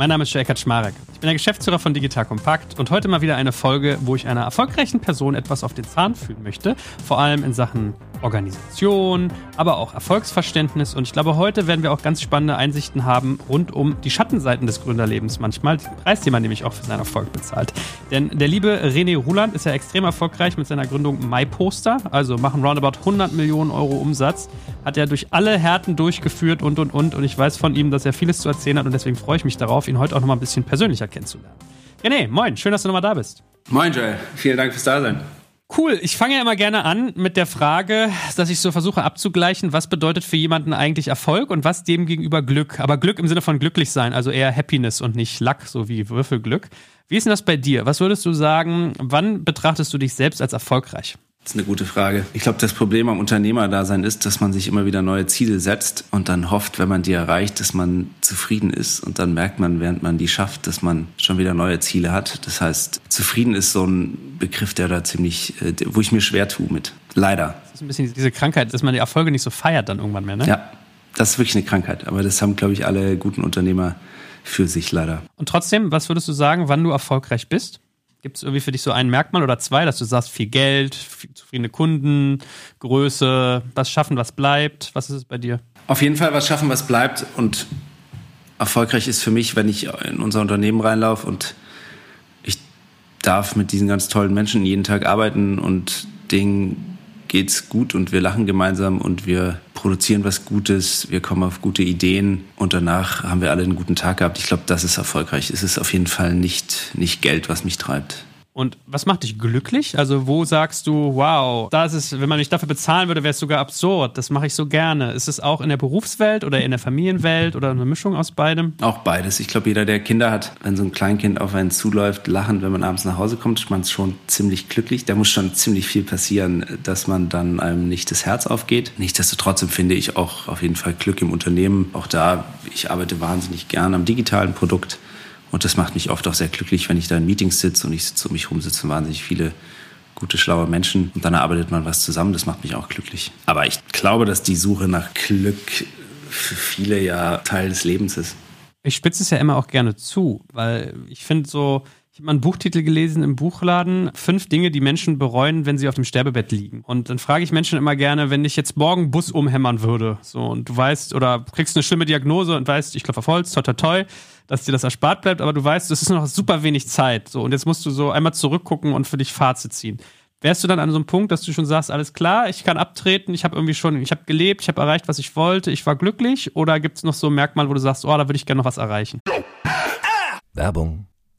mein Name ist Joel Kaczmarek. Ich bin der Geschäftsführer von Digital Kompakt und heute mal wieder eine Folge, wo ich einer erfolgreichen Person etwas auf den Zahn fühlen möchte. Vor allem in Sachen Organisation, aber auch Erfolgsverständnis. Und ich glaube, heute werden wir auch ganz spannende Einsichten haben rund um die Schattenseiten des Gründerlebens manchmal. Den Preis, den man nämlich auch für seinen Erfolg bezahlt. Denn der liebe René Ruland ist ja extrem erfolgreich mit seiner Gründung MyPoster. Also machen roundabout 100 Millionen Euro Umsatz. Hat er durch alle Härten durchgeführt und, und, und. Und ich weiß von ihm, dass er vieles zu erzählen hat. Und deswegen freue ich mich darauf, ihn heute auch nochmal ein bisschen persönlicher kennenzulernen. René, moin, schön, dass du nochmal da bist. Moin, Joel. Vielen Dank fürs Dasein. Cool. Ich fange ja immer gerne an mit der Frage, dass ich so versuche abzugleichen, was bedeutet für jemanden eigentlich Erfolg und was dem gegenüber Glück. Aber Glück im Sinne von glücklich sein, also eher Happiness und nicht Luck, so wie Würfelglück. Wie ist denn das bei dir? Was würdest du sagen, wann betrachtest du dich selbst als erfolgreich? Das ist eine gute Frage. Ich glaube, das Problem am Unternehmerdasein ist, dass man sich immer wieder neue Ziele setzt und dann hofft, wenn man die erreicht, dass man zufrieden ist. Und dann merkt man, während man die schafft, dass man schon wieder neue Ziele hat. Das heißt, zufrieden ist so ein Begriff, der da ziemlich, äh, wo ich mir schwer tue mit. Leider. Das ist ein bisschen diese Krankheit, dass man die Erfolge nicht so feiert dann irgendwann mehr, ne? Ja, das ist wirklich eine Krankheit. Aber das haben, glaube ich, alle guten Unternehmer für sich leider. Und trotzdem, was würdest du sagen, wann du erfolgreich bist? Gibt es irgendwie für dich so ein Merkmal oder zwei, dass du sagst, viel Geld, viel zufriedene Kunden, Größe, was schaffen, was bleibt? Was ist es bei dir? Auf jeden Fall was schaffen, was bleibt. Und erfolgreich ist für mich, wenn ich in unser Unternehmen reinlaufe und ich darf mit diesen ganz tollen Menschen jeden Tag arbeiten und denen geht's gut und wir lachen gemeinsam und wir produzieren was Gutes, wir kommen auf gute Ideen und danach haben wir alle einen guten Tag gehabt. Ich glaube, das ist erfolgreich. Es ist auf jeden Fall nicht, nicht Geld, was mich treibt. Und was macht dich glücklich? Also wo sagst du, wow, da ist wenn man mich dafür bezahlen würde, wäre es sogar absurd. Das mache ich so gerne. Ist es auch in der Berufswelt oder in der Familienwelt oder eine Mischung aus beidem? Auch beides. Ich glaube, jeder, der Kinder hat, wenn so ein Kleinkind auf einen zuläuft, lachen, wenn man abends nach Hause kommt, ist man schon ziemlich glücklich. Da muss schon ziemlich viel passieren, dass man dann einem nicht das Herz aufgeht. Nichtsdestotrotz finde ich auch auf jeden Fall Glück im Unternehmen. Auch da, ich arbeite wahnsinnig gern am digitalen Produkt. Und das macht mich oft auch sehr glücklich, wenn ich da in Meetings sitze und ich sitze um mich herum sitzen wahnsinnig viele gute, schlaue Menschen und dann arbeitet man was zusammen. Das macht mich auch glücklich. Aber ich glaube, dass die Suche nach Glück für viele ja Teil des Lebens ist. Ich spitze es ja immer auch gerne zu, weil ich finde so, habe mal einen Buchtitel gelesen im Buchladen, fünf Dinge, die Menschen bereuen, wenn sie auf dem Sterbebett liegen. Und dann frage ich Menschen immer gerne, wenn ich jetzt morgen Bus umhämmern würde, so und du weißt oder kriegst eine schlimme Diagnose und weißt, ich klopfe auf Holz, toi toi toi, dass dir das erspart bleibt, aber du weißt, es ist noch super wenig Zeit. So, und jetzt musst du so einmal zurückgucken und für dich Fazit ziehen. Wärst du dann an so einem Punkt, dass du schon sagst, alles klar, ich kann abtreten, ich habe irgendwie schon, ich habe gelebt, ich habe erreicht, was ich wollte, ich war glücklich? Oder gibt es noch so ein Merkmal, wo du sagst, oh, da würde ich gerne noch was erreichen? Werbung.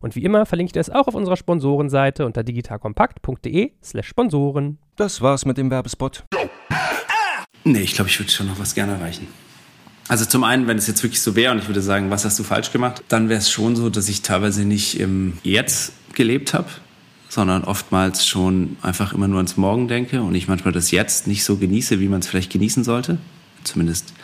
Und wie immer verlinke ich das auch auf unserer Sponsorenseite unter digitalkompakt.de/slash Sponsoren. Das war's mit dem Werbespot. Nee, ich glaube, ich würde schon noch was gerne erreichen. Also zum einen, wenn es jetzt wirklich so wäre und ich würde sagen, was hast du falsch gemacht, dann wäre es schon so, dass ich teilweise nicht im Jetzt gelebt habe, sondern oftmals schon einfach immer nur ans Morgen denke und ich manchmal das Jetzt nicht so genieße, wie man es vielleicht genießen sollte. Zumindest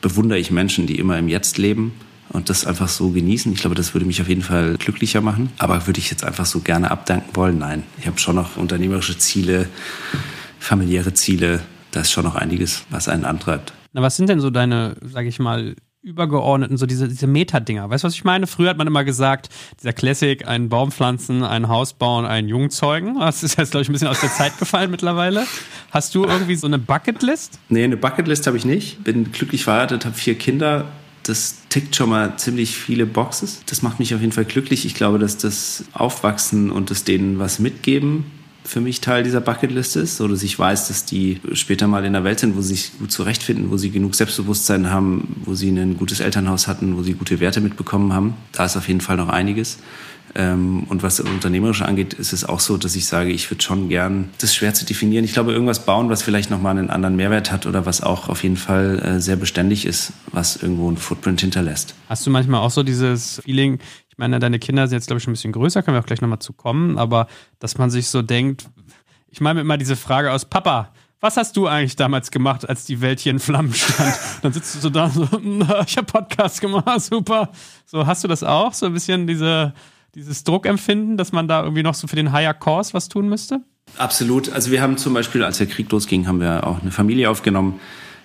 bewundere ich Menschen, die immer im Jetzt leben und das einfach so genießen. Ich glaube, das würde mich auf jeden Fall glücklicher machen. Aber würde ich jetzt einfach so gerne abdanken wollen? Nein. Ich habe schon noch unternehmerische Ziele, familiäre Ziele. Da ist schon noch einiges, was einen antreibt. Na, was sind denn so deine, sag ich mal, übergeordneten, so diese, diese Meta-Dinger. Weißt du, was ich meine? Früher hat man immer gesagt, dieser Classic, einen Baum pflanzen, ein Haus bauen, einen Jungen zeugen. Das ist jetzt, glaube ich, ein bisschen aus der Zeit gefallen mittlerweile. Hast du irgendwie so eine Bucketlist? Nee, eine Bucketlist habe ich nicht. Bin glücklich verheiratet, habe vier Kinder. Das tickt schon mal ziemlich viele Boxes. Das macht mich auf jeden Fall glücklich. Ich glaube, dass das Aufwachsen und das denen was mitgeben für mich Teil dieser Bucketlist ist, dass ich weiß, dass die später mal in der Welt sind, wo sie sich gut zurechtfinden, wo sie genug Selbstbewusstsein haben, wo sie ein gutes Elternhaus hatten, wo sie gute Werte mitbekommen haben. Da ist auf jeden Fall noch einiges. Ähm, und was das Unternehmerische angeht, ist es auch so, dass ich sage, ich würde schon gern, das ist schwer zu definieren. Ich glaube, irgendwas bauen, was vielleicht nochmal einen anderen Mehrwert hat oder was auch auf jeden Fall äh, sehr beständig ist, was irgendwo einen Footprint hinterlässt. Hast du manchmal auch so dieses Feeling, ich meine, deine Kinder sind jetzt, glaube ich, schon ein bisschen größer, können wir auch gleich nochmal zu kommen, aber dass man sich so denkt, ich meine immer diese Frage aus, Papa, was hast du eigentlich damals gemacht, als die Welt hier in Flammen stand? Dann sitzt du so da, so, ich habe Podcast gemacht, super. So, hast du das auch? So ein bisschen diese, dieses Druckempfinden, dass man da irgendwie noch so für den Higher Course was tun müsste? Absolut. Also wir haben zum Beispiel, als der Krieg losging, haben wir auch eine Familie aufgenommen.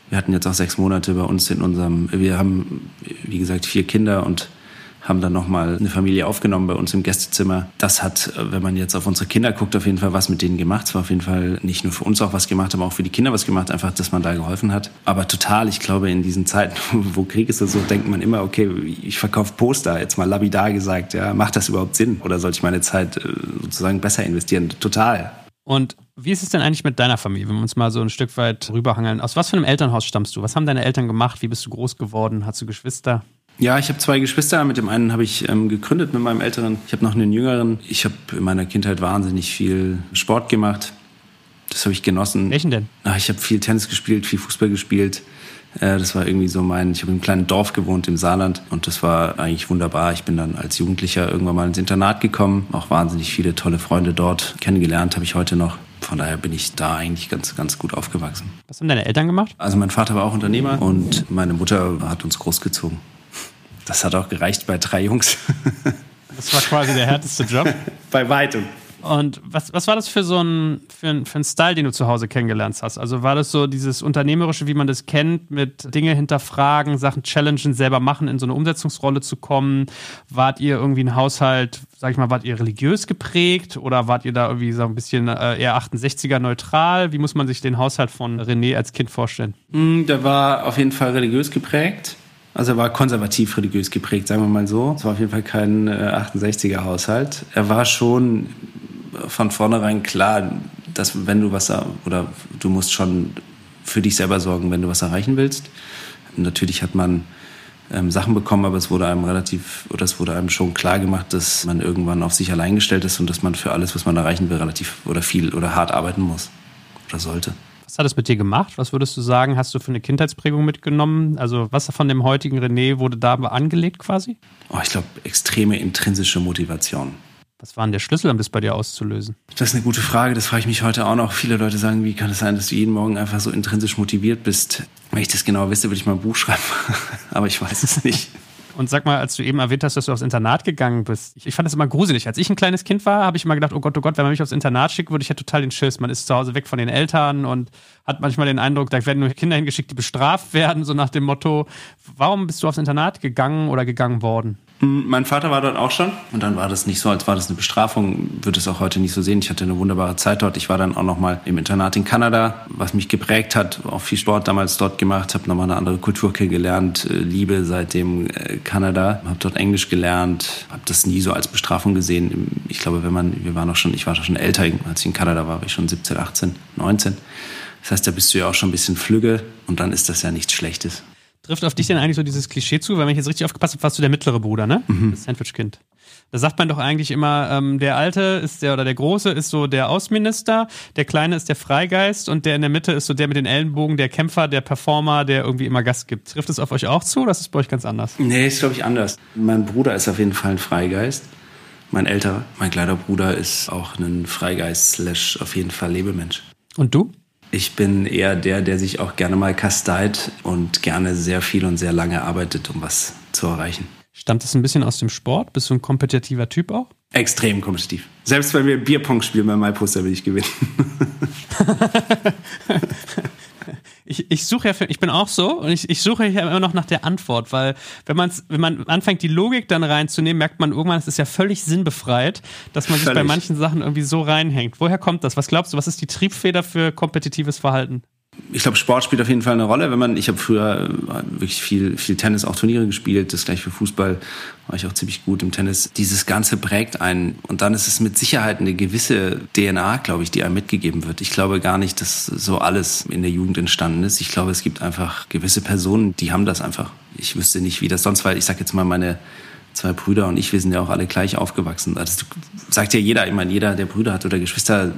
Wir hatten jetzt auch sechs Monate bei uns in unserem, wir haben, wie gesagt, vier Kinder und haben dann nochmal eine Familie aufgenommen bei uns im Gästezimmer. Das hat, wenn man jetzt auf unsere Kinder guckt, auf jeden Fall was mit denen gemacht. Es war auf jeden Fall nicht nur für uns auch was gemacht, aber auch für die Kinder was gemacht, einfach, dass man da geholfen hat. Aber total, ich glaube, in diesen Zeiten, wo Krieg ist und so, denkt man immer, okay, ich verkaufe Poster, jetzt mal labidar gesagt, ja, macht das überhaupt Sinn? Oder soll ich meine Zeit äh, sozusagen besser investieren? Total. Und wie ist es denn eigentlich mit deiner Familie, wenn wir uns mal so ein Stück weit rüberhangeln? Aus was für einem Elternhaus stammst du? Was haben deine Eltern gemacht? Wie bist du groß geworden? Hast du Geschwister? Ja, ich habe zwei Geschwister. Mit dem einen habe ich ähm, gegründet, mit meinem älteren. Ich habe noch einen jüngeren. Ich habe in meiner Kindheit wahnsinnig viel Sport gemacht. Das habe ich genossen. Welchen denn? Ach, ich habe viel Tennis gespielt, viel Fußball gespielt. Äh, das war irgendwie so mein. Ich habe in einem kleinen Dorf gewohnt im Saarland und das war eigentlich wunderbar. Ich bin dann als Jugendlicher irgendwann mal ins Internat gekommen. Auch wahnsinnig viele tolle Freunde dort kennengelernt habe ich heute noch. Von daher bin ich da eigentlich ganz, ganz gut aufgewachsen. Was haben deine Eltern gemacht? Also mein Vater war auch Unternehmer und meine Mutter hat uns großgezogen. Das hat auch gereicht bei drei Jungs. Das war quasi der härteste Job. bei weitem. Und was, was war das für so ein, für, ein, für ein Style, den du zu Hause kennengelernt hast? Also war das so dieses Unternehmerische, wie man das kennt, mit Dinge hinterfragen, Sachen challengen, selber machen, in so eine Umsetzungsrolle zu kommen? Wart ihr irgendwie ein Haushalt, sag ich mal, wart ihr religiös geprägt oder wart ihr da irgendwie so ein bisschen äh, eher 68er neutral? Wie muss man sich den Haushalt von René als Kind vorstellen? Mm, der war auf jeden Fall religiös geprägt. Also er war konservativ religiös geprägt, sagen wir mal so. Es war auf jeden Fall kein äh, 68er Haushalt. Er war schon von vornherein klar, dass wenn du was oder du musst schon für dich selber sorgen, wenn du was erreichen willst. Natürlich hat man ähm, Sachen bekommen, aber es wurde einem relativ oder es wurde einem schon klar gemacht, dass man irgendwann auf sich allein gestellt ist und dass man für alles, was man erreichen will, relativ oder viel oder hart arbeiten muss oder sollte. Was hat es mit dir gemacht? Was würdest du sagen, hast du für eine Kindheitsprägung mitgenommen? Also was von dem heutigen René wurde da angelegt quasi? Oh, ich glaube, extreme intrinsische Motivation. Was war denn der Schlüssel, um das bei dir auszulösen? Das ist eine gute Frage. Das frage ich mich heute auch noch. Viele Leute sagen, wie kann es sein, dass du jeden Morgen einfach so intrinsisch motiviert bist? Wenn ich das genau wüsste, würde ich mal ein Buch schreiben. Aber ich weiß es nicht. Und sag mal, als du eben erwähnt hast, dass du aufs Internat gegangen bist, ich, ich fand das immer gruselig. Als ich ein kleines Kind war, habe ich immer gedacht, oh Gott, oh Gott, wenn man mich aufs Internat schickt, würde ich ja total den Schiss. Man ist zu Hause weg von den Eltern und hat manchmal den Eindruck, da werden nur Kinder hingeschickt, die bestraft werden, so nach dem Motto, warum bist du aufs Internat gegangen oder gegangen worden? Mein Vater war dort auch schon und dann war das nicht so, als war das eine Bestrafung. Würde es auch heute nicht so sehen. Ich hatte eine wunderbare Zeit dort. Ich war dann auch noch mal im Internat in Kanada, was mich geprägt hat. Auch viel Sport damals dort gemacht, habe nochmal eine andere Kultur kennengelernt. Äh, Liebe seitdem äh, Kanada, habe dort Englisch gelernt, habe das nie so als Bestrafung gesehen. Ich glaube, wenn man, wir waren auch schon, ich war schon älter, als ich in Kanada war, war ich schon 17, 18, 19. Das heißt, da bist du ja auch schon ein bisschen flügge und dann ist das ja nichts Schlechtes. Trifft auf dich denn eigentlich so dieses Klischee zu? Weil wenn ich jetzt richtig aufgepasst habe, warst du der mittlere Bruder, ne? Mhm. Das Sandwich-Kind. Da sagt man doch eigentlich immer, ähm, der Alte ist der oder der Große ist so der Außenminister, der Kleine ist der Freigeist und der in der Mitte ist so der mit den Ellenbogen, der Kämpfer, der Performer, der irgendwie immer Gas gibt. Trifft es auf euch auch zu oder ist es bei euch ganz anders? Nee, ist glaube ich anders. Mein Bruder ist auf jeden Fall ein Freigeist. Mein älterer, mein kleiner Bruder ist auch ein Freigeist slash auf jeden Fall Lebemensch. Und du? Ich bin eher der, der sich auch gerne mal kasteit und gerne sehr viel und sehr lange arbeitet, um was zu erreichen. Stammt das ein bisschen aus dem Sport? Bist du ein kompetitiver Typ auch? Extrem kompetitiv. Selbst wenn wir Bierpong spielen bei MyPoster will ich gewinnen. Ich, ich suche ja, für, ich bin auch so und ich, ich suche ja immer noch nach der Antwort, weil wenn, man's, wenn man anfängt, die Logik dann reinzunehmen, merkt man irgendwann, es ist ja völlig sinnbefreit, dass man sich völlig. bei manchen Sachen irgendwie so reinhängt. Woher kommt das? Was glaubst du, was ist die Triebfeder für kompetitives Verhalten? Ich glaube, Sport spielt auf jeden Fall eine Rolle. Wenn man, ich habe früher äh, wirklich viel, viel Tennis, auch Turniere gespielt. Das gleich für Fußball war ich auch ziemlich gut im Tennis. Dieses Ganze prägt einen. Und dann ist es mit Sicherheit eine gewisse DNA, glaube ich, die einem mitgegeben wird. Ich glaube gar nicht, dass so alles in der Jugend entstanden ist. Ich glaube, es gibt einfach gewisse Personen, die haben das einfach. Ich wüsste nicht, wie das sonst war. Ich sage jetzt mal, meine zwei Brüder und ich, wir sind ja auch alle gleich aufgewachsen. Das sagt ja jeder, ich meine, jeder, der Brüder hat oder Geschwister,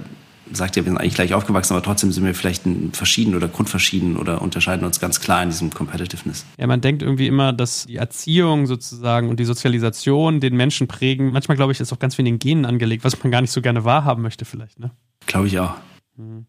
sagt ja, wir sind eigentlich gleich aufgewachsen, aber trotzdem sind wir vielleicht verschieden oder grundverschieden oder unterscheiden uns ganz klar in diesem Competitiveness. Ja, man denkt irgendwie immer, dass die Erziehung sozusagen und die Sozialisation den Menschen prägen. Manchmal, glaube ich, ist auch ganz viel in den Genen angelegt, was man gar nicht so gerne wahrhaben möchte vielleicht, ne? Glaube ich auch. Mhm.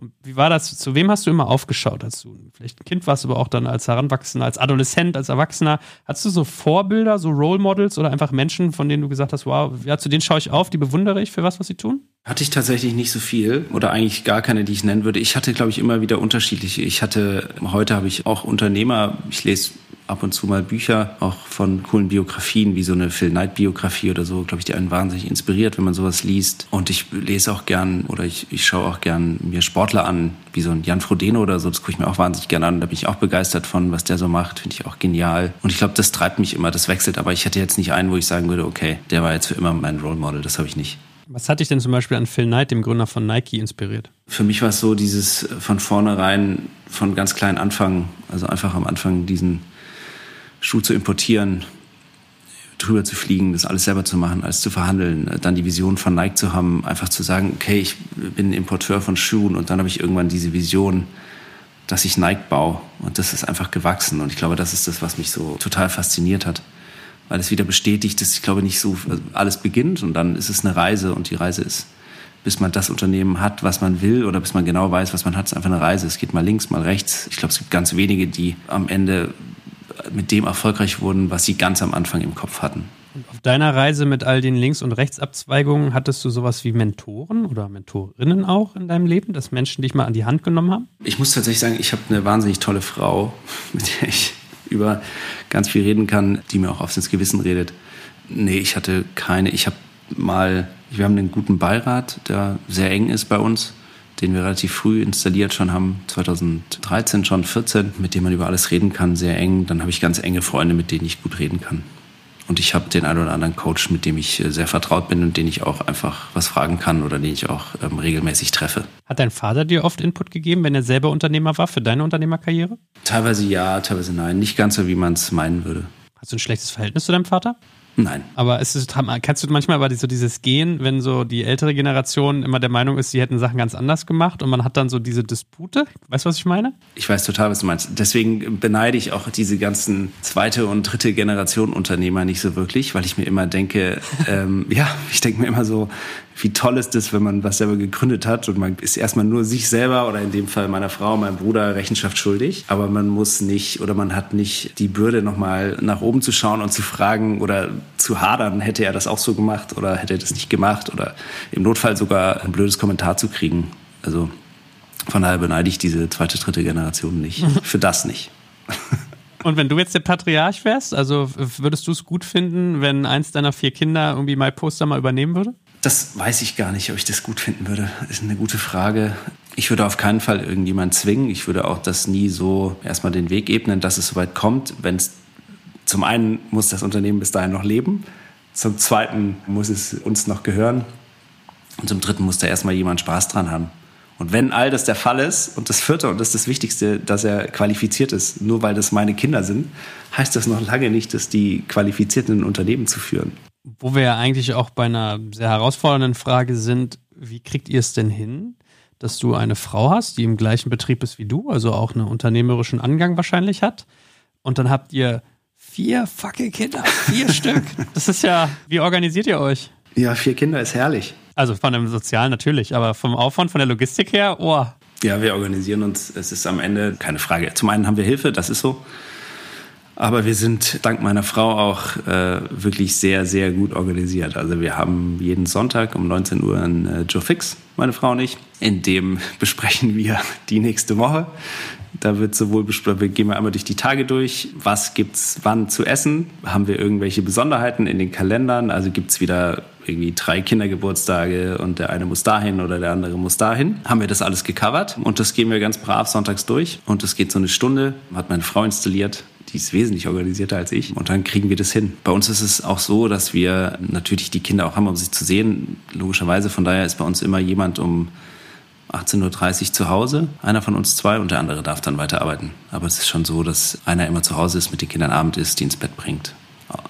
Und wie war das? Zu wem hast du immer aufgeschaut, als du vielleicht ein Kind warst, aber auch dann als Heranwachsender, als Adoleszent, als Erwachsener? Hattest du so Vorbilder, so Role Models oder einfach Menschen, von denen du gesagt hast, wow, ja, zu denen schaue ich auf, die bewundere ich für was, was sie tun? Hatte ich tatsächlich nicht so viel oder eigentlich gar keine, die ich nennen würde. Ich hatte, glaube ich, immer wieder unterschiedliche. Ich hatte, heute habe ich auch Unternehmer, ich lese ab und zu mal Bücher, auch von coolen Biografien, wie so eine Phil Knight Biografie oder so, glaube ich, die einen wahnsinnig inspiriert, wenn man sowas liest. Und ich lese auch gern oder ich, ich schaue auch gern mir Sportler an, wie so ein Jan Frodeno oder so, das gucke ich mir auch wahnsinnig gern an. Da bin ich auch begeistert von, was der so macht, finde ich auch genial. Und ich glaube, das treibt mich immer, das wechselt, aber ich hätte jetzt nicht einen, wo ich sagen würde, okay, der war jetzt für immer mein Role Model, das habe ich nicht. Was hat dich denn zum Beispiel an Phil Knight, dem Gründer von Nike, inspiriert? Für mich war es so dieses von vornherein, von ganz klein Anfang, also einfach am Anfang diesen Schuh zu importieren, drüber zu fliegen, das alles selber zu machen, alles zu verhandeln, dann die Vision von Nike zu haben, einfach zu sagen, okay, ich bin Importeur von Schuhen und dann habe ich irgendwann diese Vision, dass ich Nike baue und das ist einfach gewachsen und ich glaube, das ist das, was mich so total fasziniert hat, weil es wieder bestätigt, dass ich glaube nicht so alles beginnt und dann ist es eine Reise und die Reise ist bis man das Unternehmen hat, was man will oder bis man genau weiß, was man hat, ist einfach eine Reise. Es geht mal links, mal rechts. Ich glaube, es gibt ganz wenige, die am Ende mit dem erfolgreich wurden, was sie ganz am Anfang im Kopf hatten. Und auf deiner Reise mit all den Links- und Rechtsabzweigungen hattest du sowas wie Mentoren oder Mentorinnen auch in deinem Leben, dass Menschen dich mal an die Hand genommen haben? Ich muss tatsächlich sagen, ich habe eine wahnsinnig tolle Frau, mit der ich über ganz viel reden kann, die mir auch aufs ins Gewissen redet. Nee, ich hatte keine. Ich habe mal, wir haben einen guten Beirat, der sehr eng ist bei uns den wir relativ früh installiert schon haben, 2013, schon 14, mit dem man über alles reden kann, sehr eng. Dann habe ich ganz enge Freunde, mit denen ich gut reden kann. Und ich habe den einen oder anderen Coach, mit dem ich äh, sehr vertraut bin und den ich auch einfach was fragen kann oder den ich auch ähm, regelmäßig treffe. Hat dein Vater dir oft Input gegeben, wenn er selber Unternehmer war für deine Unternehmerkarriere? Teilweise ja, teilweise nein. Nicht ganz so, wie man es meinen würde. Hast du ein schlechtes Verhältnis zu deinem Vater? Nein. Aber es ist, kannst du manchmal aber so dieses Gehen, wenn so die ältere Generation immer der Meinung ist, sie hätten Sachen ganz anders gemacht und man hat dann so diese Dispute? Weißt du, was ich meine? Ich weiß total, was du meinst. Deswegen beneide ich auch diese ganzen zweite und dritte Generation Unternehmer nicht so wirklich, weil ich mir immer denke, ähm, ja, ich denke mir immer so, wie toll ist es, wenn man was selber gegründet hat und man ist erstmal nur sich selber oder in dem Fall meiner Frau, meinem Bruder Rechenschaft schuldig, aber man muss nicht oder man hat nicht die Bürde nochmal nach oben zu schauen und zu fragen oder zu hadern, hätte er das auch so gemacht oder hätte er das nicht gemacht oder im Notfall sogar ein blödes Kommentar zu kriegen. Also von daher beneide ich diese zweite, dritte Generation nicht. Für das nicht. Und wenn du jetzt der Patriarch wärst, also würdest du es gut finden, wenn eins deiner vier Kinder irgendwie My Poster mal übernehmen würde? Das weiß ich gar nicht, ob ich das gut finden würde. Ist eine gute Frage. Ich würde auf keinen Fall irgendjemand zwingen. Ich würde auch das nie so erstmal den Weg ebnen, dass es soweit kommt. Wenn es zum einen muss das Unternehmen bis dahin noch leben, zum zweiten muss es uns noch gehören und zum dritten muss da erstmal jemand Spaß dran haben. Und wenn all das der Fall ist und das vierte und das ist das Wichtigste, dass er qualifiziert ist, nur weil das meine Kinder sind, heißt das noch lange nicht, dass die qualifiziert sind, ein Unternehmen zu führen. Wo wir ja eigentlich auch bei einer sehr herausfordernden Frage sind, wie kriegt ihr es denn hin, dass du eine Frau hast, die im gleichen Betrieb ist wie du, also auch einen unternehmerischen Angang wahrscheinlich hat. Und dann habt ihr vier fucking Kinder, vier Stück. Das ist ja, wie organisiert ihr euch? Ja, vier Kinder ist herrlich. Also von dem Sozialen natürlich, aber vom Aufwand, von der Logistik her, oh. Ja, wir organisieren uns. Es ist am Ende keine Frage. Zum einen haben wir Hilfe, das ist so. Aber wir sind dank meiner Frau auch äh, wirklich sehr, sehr gut organisiert. Also wir haben jeden Sonntag um 19 Uhr ein äh, Joe Fix, meine Frau und ich. In dem besprechen wir die nächste Woche. Da wird sowohl besprochen, gehen wir einmal durch die Tage durch, was gibt's wann zu essen, haben wir irgendwelche Besonderheiten in den Kalendern, also gibt's wieder irgendwie drei Kindergeburtstage und der eine muss dahin oder der andere muss dahin. Haben wir das alles gecovert und das gehen wir ganz brav sonntags durch und das geht so eine Stunde, hat meine Frau installiert, die ist wesentlich organisierter als ich und dann kriegen wir das hin. Bei uns ist es auch so, dass wir natürlich die Kinder auch haben, um sich zu sehen, logischerweise. Von daher ist bei uns immer jemand um 18.30 Uhr zu Hause, einer von uns zwei und der andere darf dann weiterarbeiten. Aber es ist schon so, dass einer immer zu Hause ist, mit den Kindern Abend ist, die ins Bett bringt.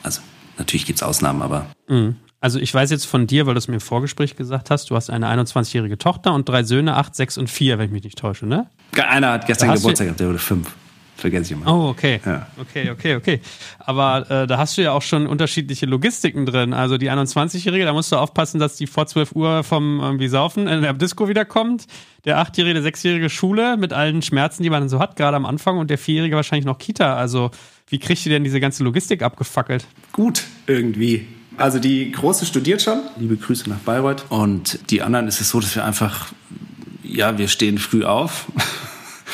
Also natürlich gibt es Ausnahmen, aber. Mhm. Also ich weiß jetzt von dir, weil du es mir im Vorgespräch gesagt hast, du hast eine 21-jährige Tochter und drei Söhne, acht, sechs und vier, wenn ich mich nicht täusche, ne? Einer hat gestern Geburtstag gehabt, der wurde fünf. Vergesse ich immer. Oh, okay. Ja. Okay, okay, okay. Aber äh, da hast du ja auch schon unterschiedliche Logistiken drin. Also die 21-Jährige, da musst du aufpassen, dass die vor 12 Uhr vom irgendwie Saufen in der Disco wiederkommt. Der 8-jährige, der 6-jährige Schule mit allen Schmerzen, die man so hat, gerade am Anfang. Und der 4-jährige wahrscheinlich noch Kita. Also wie kriegst du denn diese ganze Logistik abgefackelt? Gut, irgendwie. Also die Große studiert schon. Liebe Grüße nach Bayreuth. Und die anderen ist es so, dass wir einfach, ja, wir stehen früh auf.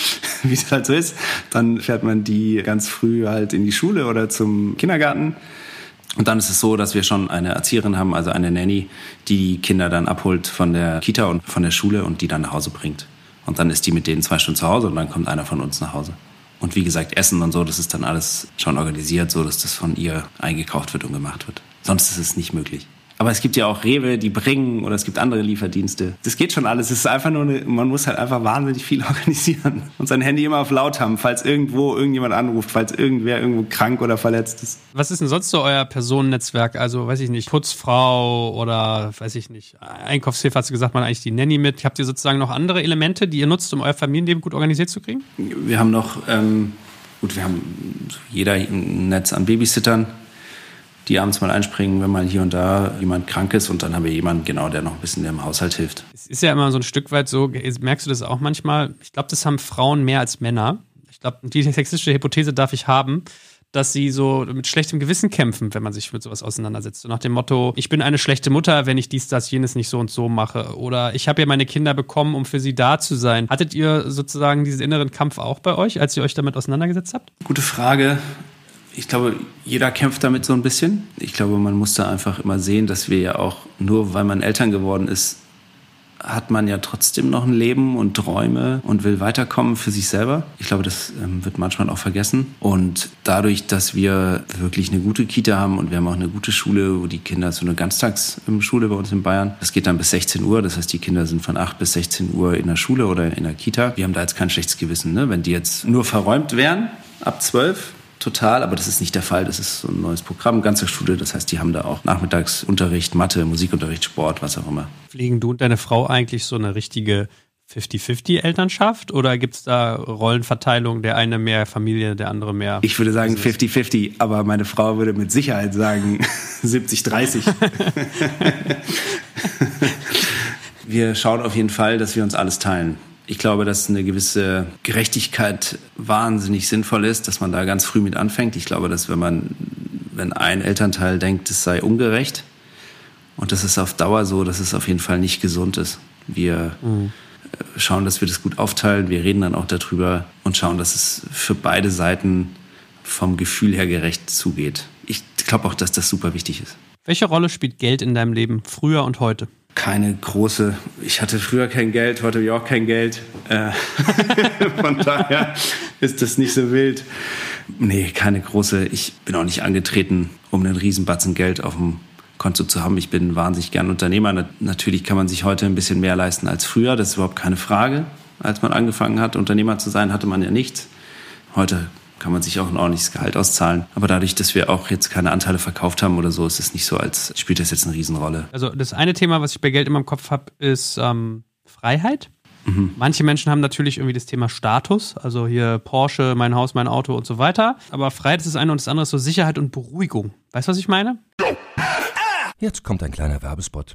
wie es halt so ist. Dann fährt man die ganz früh halt in die Schule oder zum Kindergarten. Und dann ist es so, dass wir schon eine Erzieherin haben, also eine Nanny, die die Kinder dann abholt von der Kita und von der Schule und die dann nach Hause bringt. Und dann ist die mit denen zwei Stunden zu Hause und dann kommt einer von uns nach Hause. Und wie gesagt, Essen und so, das ist dann alles schon organisiert, so dass das von ihr eingekauft wird und gemacht wird. Sonst ist es nicht möglich. Aber es gibt ja auch Rewe, die bringen oder es gibt andere Lieferdienste. Das geht schon alles. Es ist einfach nur eine, man muss halt einfach wahnsinnig viel organisieren und sein Handy immer auf laut haben, falls irgendwo irgendjemand anruft, falls irgendwer irgendwo krank oder verletzt ist. Was ist denn sonst so euer Personennetzwerk? Also, weiß ich nicht, Putzfrau oder weiß ich nicht, Einkaufshilfe hast du gesagt, man eigentlich die Nanny mit. Habt ihr sozusagen noch andere Elemente, die ihr nutzt, um euer Familienleben gut organisiert zu kriegen? Wir haben noch, ähm, gut, wir haben jeder ein Netz an Babysittern die abends mal einspringen, wenn mal hier und da jemand krank ist und dann haben wir jemanden, genau, der noch ein bisschen im Haushalt hilft. Es ist ja immer so ein Stück weit so, merkst du das auch manchmal? Ich glaube, das haben Frauen mehr als Männer. Ich glaube, die sexistische Hypothese darf ich haben, dass sie so mit schlechtem Gewissen kämpfen, wenn man sich mit sowas auseinandersetzt. So nach dem Motto, ich bin eine schlechte Mutter, wenn ich dies, das, jenes nicht so und so mache. Oder ich habe ja meine Kinder bekommen, um für sie da zu sein. Hattet ihr sozusagen diesen inneren Kampf auch bei euch, als ihr euch damit auseinandergesetzt habt? Gute Frage ich glaube, jeder kämpft damit so ein bisschen. Ich glaube, man muss da einfach immer sehen, dass wir ja auch, nur weil man Eltern geworden ist, hat man ja trotzdem noch ein Leben und Träume und will weiterkommen für sich selber. Ich glaube, das ähm, wird manchmal auch vergessen. Und dadurch, dass wir wirklich eine gute Kita haben und wir haben auch eine gute Schule, wo die Kinder so eine Ganztagsschule bei uns in Bayern, das geht dann bis 16 Uhr. Das heißt, die Kinder sind von 8 bis 16 Uhr in der Schule oder in der Kita. Wir haben da jetzt kein schlechtes Gewissen. Ne? Wenn die jetzt nur verräumt wären, ab 12, total, aber das ist nicht der Fall. Das ist so ein neues Programm, Ganztagsschule. Das heißt, die haben da auch Nachmittagsunterricht, Mathe, Musikunterricht, Sport, was auch immer. Pflegen du und deine Frau eigentlich so eine richtige 50-50-Elternschaft oder gibt es da Rollenverteilung, der eine mehr Familie, der andere mehr? Ich würde sagen 50-50, aber meine Frau würde mit Sicherheit sagen 70-30. wir schauen auf jeden Fall, dass wir uns alles teilen. Ich glaube, dass eine gewisse Gerechtigkeit wahnsinnig sinnvoll ist, dass man da ganz früh mit anfängt. Ich glaube, dass wenn man, wenn ein Elternteil denkt, es sei ungerecht, und das ist auf Dauer so, dass es auf jeden Fall nicht gesund ist. Wir mhm. schauen, dass wir das gut aufteilen. Wir reden dann auch darüber und schauen, dass es für beide Seiten vom Gefühl her gerecht zugeht. Ich glaube auch, dass das super wichtig ist. Welche Rolle spielt Geld in deinem Leben früher und heute? Keine große. Ich hatte früher kein Geld, heute habe ich auch kein Geld. Äh, von daher ist das nicht so wild. Nee, keine große. Ich bin auch nicht angetreten, um einen Riesenbatzen Geld auf dem Konto zu haben. Ich bin wahnsinnig gern Unternehmer. Natürlich kann man sich heute ein bisschen mehr leisten als früher. Das ist überhaupt keine Frage. Als man angefangen hat, Unternehmer zu sein, hatte man ja nichts. Heute kann man sich auch ein ordentliches Gehalt auszahlen. Aber dadurch, dass wir auch jetzt keine Anteile verkauft haben oder so, ist es nicht so, als spielt das jetzt eine Riesenrolle. Also das eine Thema, was ich bei Geld immer im Kopf habe, ist ähm, Freiheit. Mhm. Manche Menschen haben natürlich irgendwie das Thema Status, also hier Porsche, mein Haus, mein Auto und so weiter. Aber Freiheit ist das eine und das andere ist so Sicherheit und Beruhigung. Weißt du, was ich meine? Jetzt kommt ein kleiner Werbespot.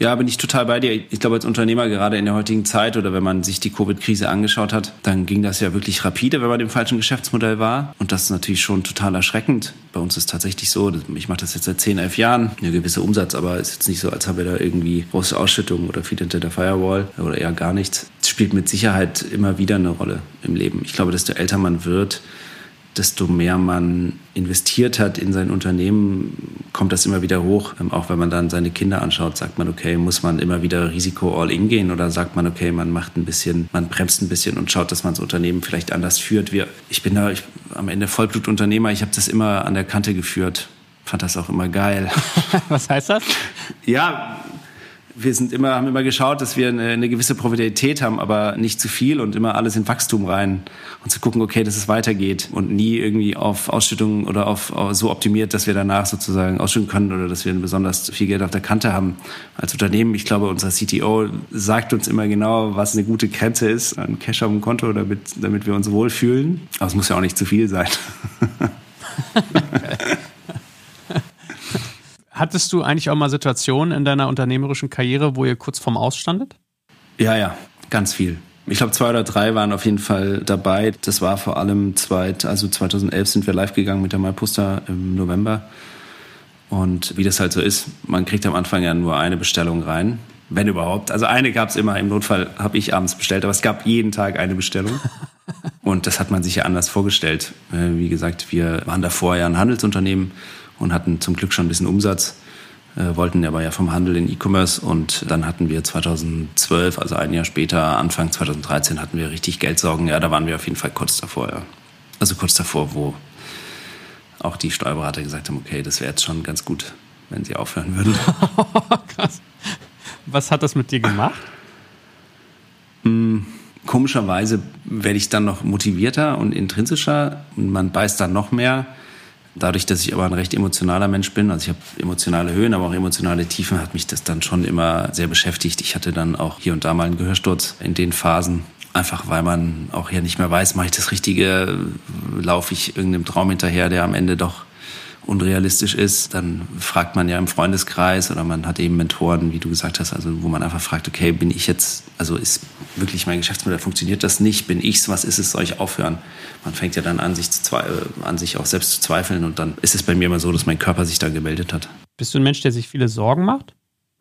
Ja, bin ich total bei dir. Ich glaube, als Unternehmer, gerade in der heutigen Zeit oder wenn man sich die Covid-Krise angeschaut hat, dann ging das ja wirklich rapide, wenn man im falschen Geschäftsmodell war. Und das ist natürlich schon total erschreckend. Bei uns ist tatsächlich so, ich mache das jetzt seit 10, 11 Jahren, eine gewisse Umsatz, aber es ist jetzt nicht so, als haben wir da irgendwie große Ausschüttungen oder viel hinter der Firewall oder eher gar nichts. Es spielt mit Sicherheit immer wieder eine Rolle im Leben. Ich glaube, desto älter man wird, desto mehr man investiert hat in sein Unternehmen, kommt das immer wieder hoch. Ähm, auch wenn man dann seine Kinder anschaut, sagt man, okay, muss man immer wieder Risiko all in gehen oder sagt man, okay, man macht ein bisschen, man bremst ein bisschen und schaut, dass man das Unternehmen vielleicht anders führt. Wir, ich bin da ich, am Ende Vollblutunternehmer, ich habe das immer an der Kante geführt. Fand das auch immer geil. Was heißt das? Ja, wir sind immer, haben immer geschaut, dass wir eine, eine, gewisse Profitabilität haben, aber nicht zu viel und immer alles in Wachstum rein und zu gucken, okay, dass es weitergeht und nie irgendwie auf Ausschüttungen oder auf, auf so optimiert, dass wir danach sozusagen ausschütten können oder dass wir besonders viel Geld auf der Kante haben als Unternehmen. Ich glaube, unser CTO sagt uns immer genau, was eine gute Grenze ist an Cash auf dem Konto, damit, damit wir uns wohlfühlen. Aber es muss ja auch nicht zu viel sein. Hattest du eigentlich auch mal Situationen in deiner unternehmerischen Karriere, wo ihr kurz vorm Ausstandet? Ja, ja, ganz viel. Ich glaube, zwei oder drei waren auf jeden Fall dabei. Das war vor allem zweit, also 2011 sind wir live gegangen mit der MyPoster im November. Und wie das halt so ist, man kriegt am Anfang ja nur eine Bestellung rein, wenn überhaupt. Also eine gab es immer, im Notfall habe ich abends bestellt, aber es gab jeden Tag eine Bestellung. Und das hat man sich ja anders vorgestellt. Äh, wie gesagt, wir waren davor ja ein Handelsunternehmen und hatten zum Glück schon ein bisschen Umsatz, äh, wollten aber ja vom Handel in E-Commerce und dann hatten wir 2012, also ein Jahr später, Anfang 2013, hatten wir richtig Geldsorgen. Ja, da waren wir auf jeden Fall kurz davor, ja. Also kurz davor, wo auch die Steuerberater gesagt haben, okay, das wäre jetzt schon ganz gut, wenn sie aufhören würden. Krass. Was hat das mit dir gemacht? Hm, komischerweise werde ich dann noch motivierter und intrinsischer und man beißt dann noch mehr Dadurch, dass ich aber ein recht emotionaler Mensch bin, also ich habe emotionale Höhen, aber auch emotionale Tiefen, hat mich das dann schon immer sehr beschäftigt. Ich hatte dann auch hier und da mal einen Gehörsturz in den Phasen. Einfach weil man auch hier nicht mehr weiß, mache ich das Richtige, laufe ich irgendeinem Traum hinterher, der am Ende doch unrealistisch ist, dann fragt man ja im Freundeskreis oder man hat eben Mentoren, wie du gesagt hast, also wo man einfach fragt, okay, bin ich jetzt, also ist wirklich mein Geschäftsmodell, funktioniert das nicht? Bin ich's? Was ist es? Soll ich aufhören? Man fängt ja dann an, sich, zu, äh, an sich auch selbst zu zweifeln und dann ist es bei mir immer so, dass mein Körper sich da gemeldet hat. Bist du ein Mensch, der sich viele Sorgen macht?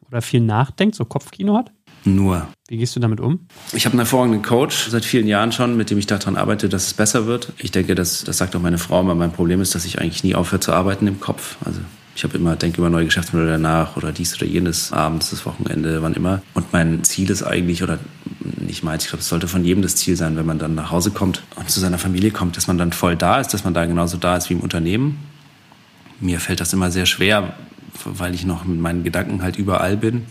Oder viel nachdenkt, so Kopfkino hat? Nur. Wie gehst du damit um? Ich habe einen hervorragenden Coach seit vielen Jahren schon, mit dem ich daran arbeite, dass es besser wird. Ich denke, das, das sagt auch meine Frau, aber mein Problem ist, dass ich eigentlich nie aufhöre zu arbeiten im Kopf. Also ich habe immer, denke über neue Geschäftsmodelle nach oder dies oder jenes, abends, das Wochenende, wann immer. Und mein Ziel ist eigentlich, oder nicht meins, ich glaube, es sollte von jedem das Ziel sein, wenn man dann nach Hause kommt und zu seiner Familie kommt, dass man dann voll da ist, dass man da genauso da ist wie im Unternehmen. Mir fällt das immer sehr schwer, weil ich noch mit meinen Gedanken halt überall bin.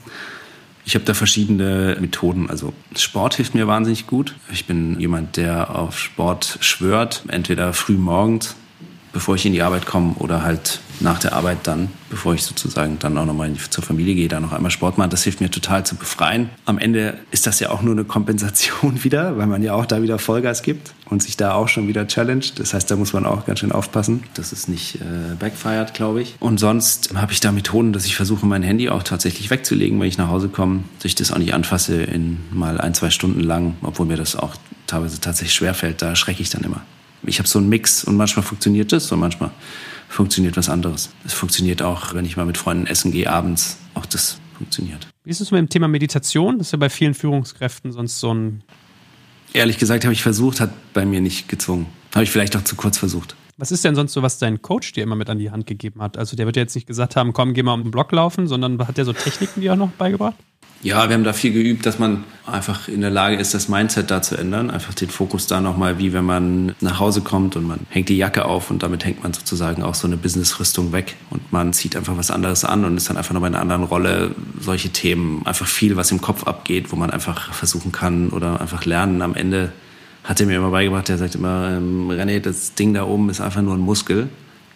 Ich habe da verschiedene Methoden. Also Sport hilft mir wahnsinnig gut. Ich bin jemand, der auf Sport schwört, entweder früh morgens, bevor ich in die Arbeit komme oder halt nach der Arbeit dann, bevor ich sozusagen dann auch nochmal zur Familie gehe, da noch einmal Sport machen. Das hilft mir total zu befreien. Am Ende ist das ja auch nur eine Kompensation wieder, weil man ja auch da wieder Vollgas gibt und sich da auch schon wieder challenged. Das heißt, da muss man auch ganz schön aufpassen, dass es nicht äh, backfired, glaube ich. Und sonst habe ich da Methoden, dass ich versuche, mein Handy auch tatsächlich wegzulegen, wenn ich nach Hause komme, dass ich das auch nicht anfasse in mal ein, zwei Stunden lang, obwohl mir das auch teilweise tatsächlich schwerfällt. Da schrecke ich dann immer. Ich habe so einen Mix und manchmal funktioniert das und manchmal funktioniert was anderes. Es funktioniert auch, wenn ich mal mit Freunden essen gehe abends. Auch das funktioniert. Wie ist es mit dem Thema Meditation? Das ist ja bei vielen Führungskräften sonst so ein. Ehrlich gesagt habe ich versucht, hat bei mir nicht gezwungen. Habe ich vielleicht auch zu kurz versucht. Was ist denn sonst so, was dein Coach dir immer mit an die Hand gegeben hat? Also der wird ja jetzt nicht gesagt haben, komm, geh mal um den Block laufen, sondern hat der so Techniken, die auch noch beigebracht? Ja, wir haben da viel geübt, dass man einfach in der Lage ist, das Mindset da zu ändern. Einfach den Fokus da nochmal, wie wenn man nach Hause kommt und man hängt die Jacke auf und damit hängt man sozusagen auch so eine Businessrüstung weg und man zieht einfach was anderes an und ist dann einfach nochmal in einer anderen Rolle. Solche Themen, einfach viel, was im Kopf abgeht, wo man einfach versuchen kann oder einfach lernen. Am Ende hat er mir immer beigebracht, der sagt immer, ähm, René, das Ding da oben ist einfach nur ein Muskel.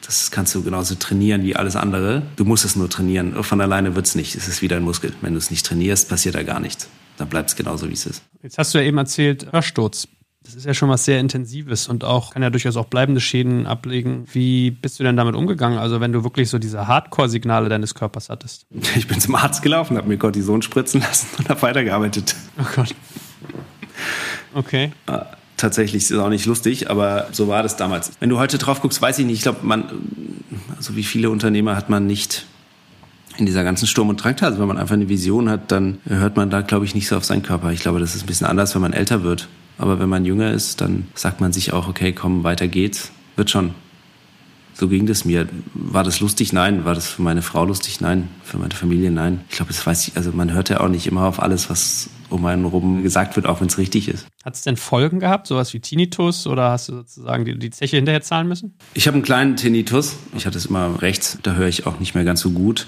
Das kannst du genauso trainieren wie alles andere. Du musst es nur trainieren. Von alleine wird es nicht. Es ist wieder ein Muskel. Wenn du es nicht trainierst, passiert da gar nichts. Dann bleibt es genauso, wie es ist. Jetzt hast du ja eben erzählt, Hörsturz. Das ist ja schon was sehr Intensives und auch kann ja durchaus auch bleibende Schäden ablegen. Wie bist du denn damit umgegangen? Also wenn du wirklich so diese Hardcore-Signale deines Körpers hattest? Ich bin zum Arzt gelaufen, habe mir Cortison spritzen lassen und habe weitergearbeitet. Oh Gott. Okay. Tatsächlich ist auch nicht lustig, aber so war das damals. Wenn du heute drauf guckst, weiß ich nicht. Ich glaube, man, so wie viele Unternehmer hat man nicht in dieser ganzen Sturm- und Drangphase. Also wenn man einfach eine Vision hat, dann hört man da, glaube ich, nicht so auf seinen Körper. Ich glaube, das ist ein bisschen anders, wenn man älter wird. Aber wenn man jünger ist, dann sagt man sich auch, okay, komm, weiter geht's. Wird schon. So ging das mir. War das lustig? Nein. War das für meine Frau lustig? Nein. Für meine Familie? Nein. Ich glaube, das weiß ich. Also man hört ja auch nicht immer auf alles, was um einen rum gesagt wird, auch wenn es richtig ist. Hat es denn Folgen gehabt, sowas wie Tinnitus oder hast du sozusagen die, die Zeche hinterher zahlen müssen? Ich habe einen kleinen Tinnitus. Ich hatte es immer rechts. Da höre ich auch nicht mehr ganz so gut.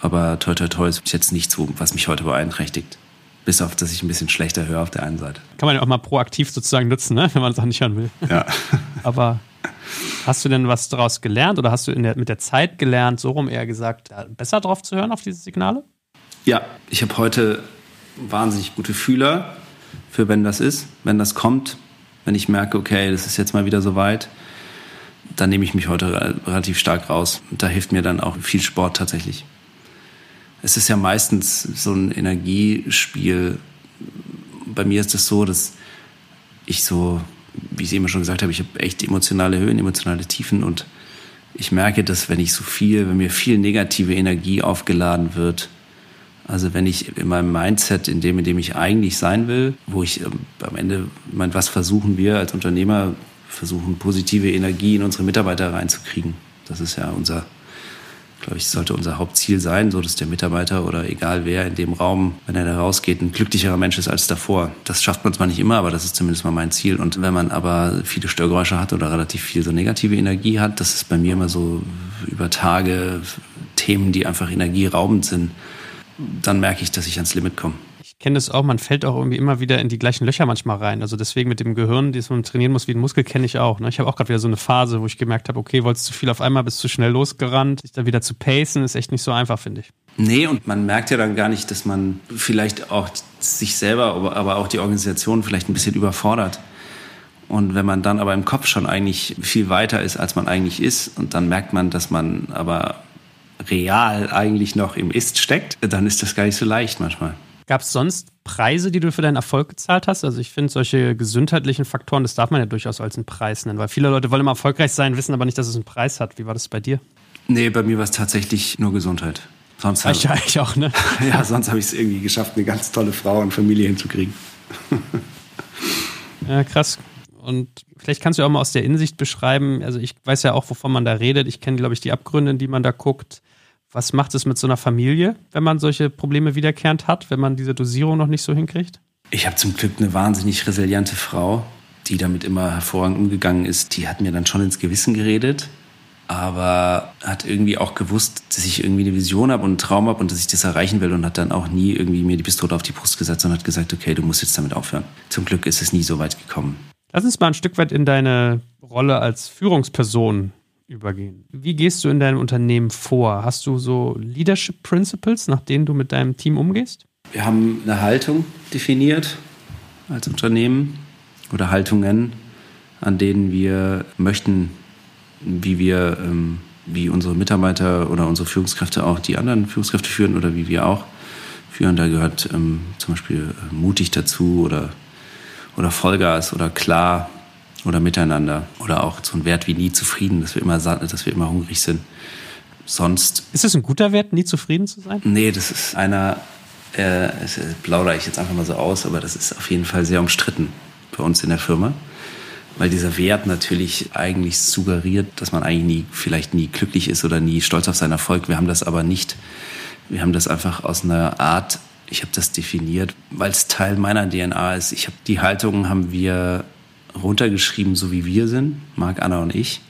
Aber toi toi toi ist jetzt nichts, was mich heute beeinträchtigt. Bis auf, dass ich ein bisschen schlechter höre auf der einen Seite. Kann man ja auch mal proaktiv sozusagen nutzen, ne? wenn man es auch nicht hören will. Ja. Aber hast du denn was daraus gelernt oder hast du der, mit der Zeit gelernt, so rum eher gesagt, besser drauf zu hören auf diese Signale? Ja, ich habe heute wahnsinnig gute Fühler für wenn das ist, wenn das kommt, wenn ich merke, okay, das ist jetzt mal wieder soweit, dann nehme ich mich heute relativ stark raus. Da hilft mir dann auch viel Sport tatsächlich. Es ist ja meistens so ein Energiespiel. Bei mir ist es das so, dass ich so, wie ich es eben schon gesagt habe, ich habe echt emotionale Höhen, emotionale Tiefen und ich merke, dass wenn ich so viel, wenn mir viel negative Energie aufgeladen wird, also wenn ich in meinem Mindset, in dem, in dem ich eigentlich sein will, wo ich ähm, am Ende, ich meine, was versuchen wir als Unternehmer, versuchen positive Energie in unsere Mitarbeiter reinzukriegen. Das ist ja unser, glaube ich, sollte unser Hauptziel sein, so dass der Mitarbeiter oder egal wer in dem Raum, wenn er da rausgeht, ein glücklicherer Mensch ist als davor. Das schafft man zwar nicht immer, aber das ist zumindest mal mein Ziel. Und wenn man aber viele Störgeräusche hat oder relativ viel so negative Energie hat, das ist bei mir immer so über Tage Themen, die einfach energieraubend sind dann merke ich, dass ich ans Limit komme. Kenne das auch, man fällt auch irgendwie immer wieder in die gleichen Löcher manchmal rein. Also deswegen mit dem Gehirn, das man trainieren muss wie ein Muskel, kenne ich auch. Ne? Ich habe auch gerade wieder so eine Phase, wo ich gemerkt habe, okay, wolltest zu viel auf einmal, bist zu schnell losgerannt. Sich da wieder zu pacen, ist echt nicht so einfach, finde ich. Nee, und man merkt ja dann gar nicht, dass man vielleicht auch sich selber, aber auch die Organisation vielleicht ein bisschen überfordert. Und wenn man dann aber im Kopf schon eigentlich viel weiter ist, als man eigentlich ist, und dann merkt man, dass man aber real eigentlich noch im Ist steckt, dann ist das gar nicht so leicht manchmal. Gab es sonst Preise, die du für deinen Erfolg gezahlt hast? Also ich finde, solche gesundheitlichen Faktoren, das darf man ja durchaus als einen Preis nennen, weil viele Leute wollen immer erfolgreich sein, wissen aber nicht, dass es einen Preis hat. Wie war das bei dir? Nee, bei mir war es tatsächlich nur Gesundheit. Sonst ich, hab, ich auch, ne? ja, sonst habe ich es irgendwie geschafft, eine ganz tolle Frau und Familie hinzukriegen. ja, krass. Und vielleicht kannst du auch mal aus der Insicht beschreiben, also ich weiß ja auch, wovon man da redet. Ich kenne, glaube ich, die Abgründe, in die man da guckt. Was macht es mit so einer Familie, wenn man solche Probleme wiederkehrend hat, wenn man diese Dosierung noch nicht so hinkriegt? Ich habe zum Glück eine wahnsinnig resiliente Frau, die damit immer hervorragend umgegangen ist. Die hat mir dann schon ins Gewissen geredet, aber hat irgendwie auch gewusst, dass ich irgendwie eine Vision habe und einen Traum habe und dass ich das erreichen will und hat dann auch nie irgendwie mir die Pistole auf die Brust gesetzt und hat gesagt, okay, du musst jetzt damit aufhören. Zum Glück ist es nie so weit gekommen. Lass uns mal ein Stück weit in deine Rolle als Führungsperson übergehen. Wie gehst du in deinem Unternehmen vor? Hast du so Leadership Principles, nach denen du mit deinem Team umgehst? Wir haben eine Haltung definiert als Unternehmen oder Haltungen, an denen wir möchten, wie wir, ähm, wie unsere Mitarbeiter oder unsere Führungskräfte auch die anderen Führungskräfte führen oder wie wir auch führen. Da gehört ähm, zum Beispiel äh, mutig dazu oder, oder Vollgas oder klar oder miteinander oder auch so ein Wert wie nie zufrieden, dass wir immer dass wir immer hungrig sind. Sonst. Ist das ein guter Wert, nie zufrieden zu sein? Nee, das ist einer, äh, das plaudere ich jetzt einfach mal so aus, aber das ist auf jeden Fall sehr umstritten bei uns in der Firma, weil dieser Wert natürlich eigentlich suggeriert, dass man eigentlich nie, vielleicht nie glücklich ist oder nie stolz auf seinen Erfolg. Wir haben das aber nicht. Wir haben das einfach aus einer Art, ich habe das definiert, weil es Teil meiner DNA ist. Ich habe die Haltung haben wir runtergeschrieben, so wie wir sind, Marc, Anna und ich.